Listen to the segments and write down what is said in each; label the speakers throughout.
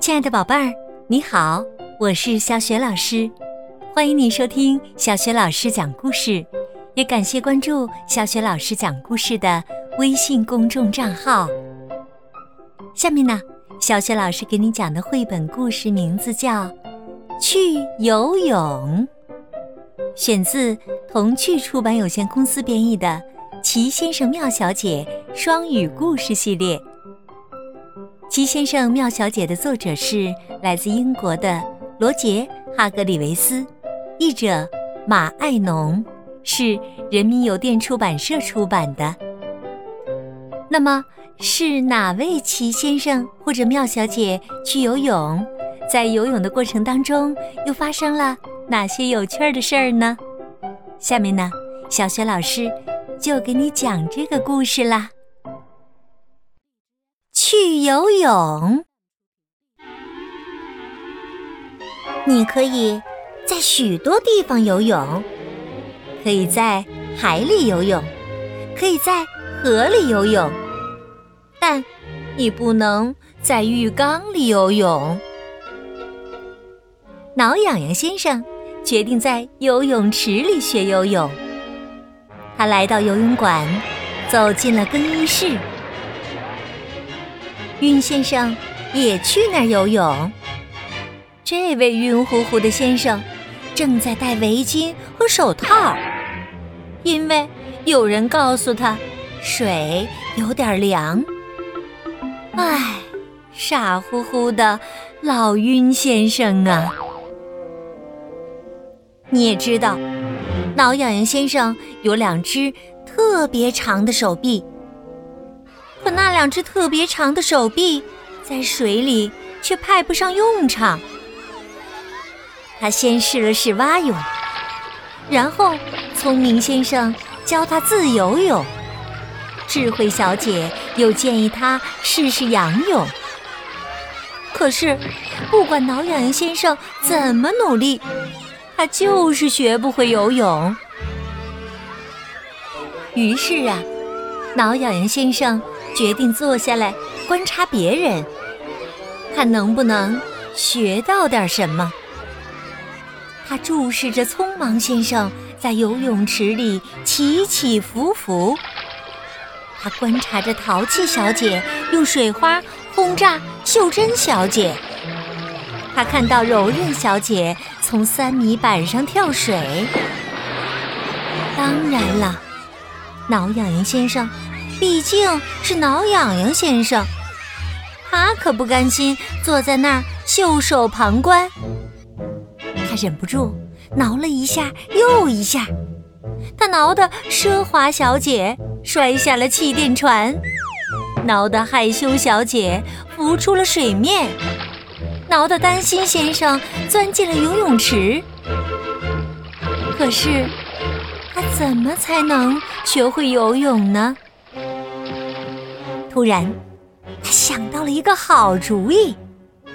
Speaker 1: 亲爱的宝贝儿，你好，我是小雪老师，欢迎你收听小雪老师讲故事，也感谢关注小雪老师讲故事的微信公众账号。下面呢，小雪老师给你讲的绘本故事名字叫《去游泳》，选自童趣出版有限公司编译的《奇先生妙小姐》双语故事系列。《奇先生妙小姐》的作者是来自英国的罗杰·哈格里维斯，译者马爱农，是人民邮电出版社出版的。那么，是哪位奇先生或者妙小姐去游泳？在游泳的过程当中，又发生了哪些有趣的事儿呢？下面呢，小雪老师就给你讲这个故事啦。去游泳，你可以在许多地方游泳，可以在海里游泳，可以在河里游泳，但你不能在浴缸里游泳。挠痒痒先生决定在游泳池里学游泳。他来到游泳馆，走进了更衣室。晕先生也去那儿游泳。这位晕乎乎的先生正在戴围巾和手套，因为有人告诉他水有点凉。唉，傻乎乎的老晕先生啊！你也知道，挠痒痒先生有两只特别长的手臂。可那两只特别长的手臂，在水里却派不上用场。他先试了试蛙泳，然后聪明先生教他自由泳，智慧小姐又建议他试试仰泳。可是，不管挠痒痒先生怎么努力，他就是学不会游泳。于是啊，挠痒痒先生。决定坐下来观察别人，看能不能学到点什么。他注视着匆忙先生在游泳池里起起伏伏，他观察着淘气小姐用水花轰炸秀珍小姐，他看到柔韧小姐从三米板上跳水。当然了，挠痒痒先生。毕竟是挠痒痒先生，他可不甘心坐在那儿袖手旁观。他忍不住挠了一下又一下，他挠得奢华小姐摔下了气垫船，挠得害羞小姐浮出了水面，挠得担心先生钻进了游泳池。可是，他怎么才能学会游泳呢？突然，他想到了一个好主意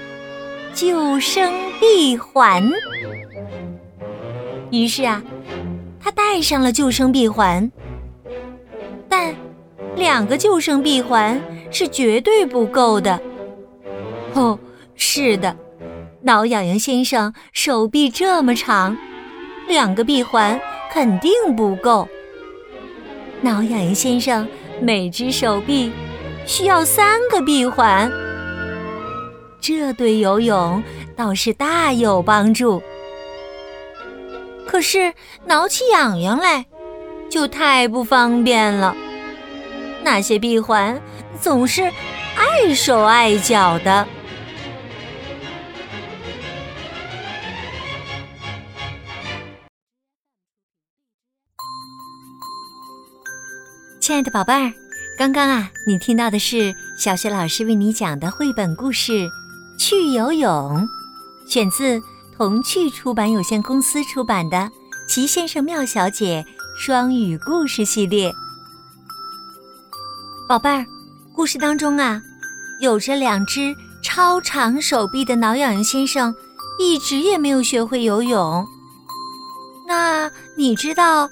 Speaker 1: ——救生闭环。于是啊，他戴上了救生闭环。但两个救生闭环是绝对不够的。哦，是的，挠痒痒先生手臂这么长，两个闭环肯定不够。挠痒痒先生每只手臂。需要三个闭环，这对游泳倒是大有帮助。可是挠起痒痒来，就太不方便了。那些闭环总是碍手碍脚的。亲爱的宝贝儿。刚刚啊，你听到的是小雪老师为你讲的绘本故事《去游泳》，选自童趣出版有限公司出版的《奇先生妙小姐》双语故事系列。宝贝儿，故事当中啊，有着两只超长手臂的挠痒痒先生，一直也没有学会游泳。那你知道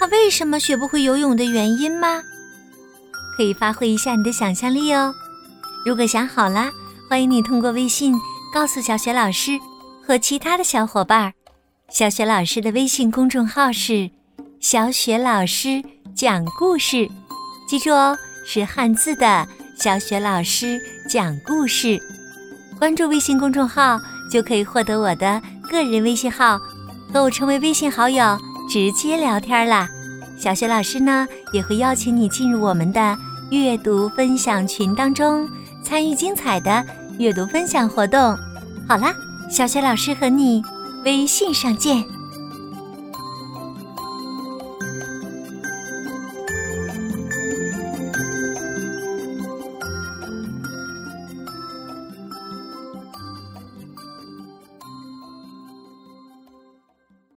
Speaker 1: 他为什么学不会游泳的原因吗？可以发挥一下你的想象力哦，如果想好了，欢迎你通过微信告诉小雪老师和其他的小伙伴。小雪老师的微信公众号是“小雪老师讲故事”，记住哦，是汉字的“小雪老师讲故事”。关注微信公众号就可以获得我的个人微信号，和我成为微信好友，直接聊天啦。小雪老师呢也会邀请你进入我们的阅读分享群当中。参与精彩的阅读分享活动。好啦，小雪老师和你微信上见。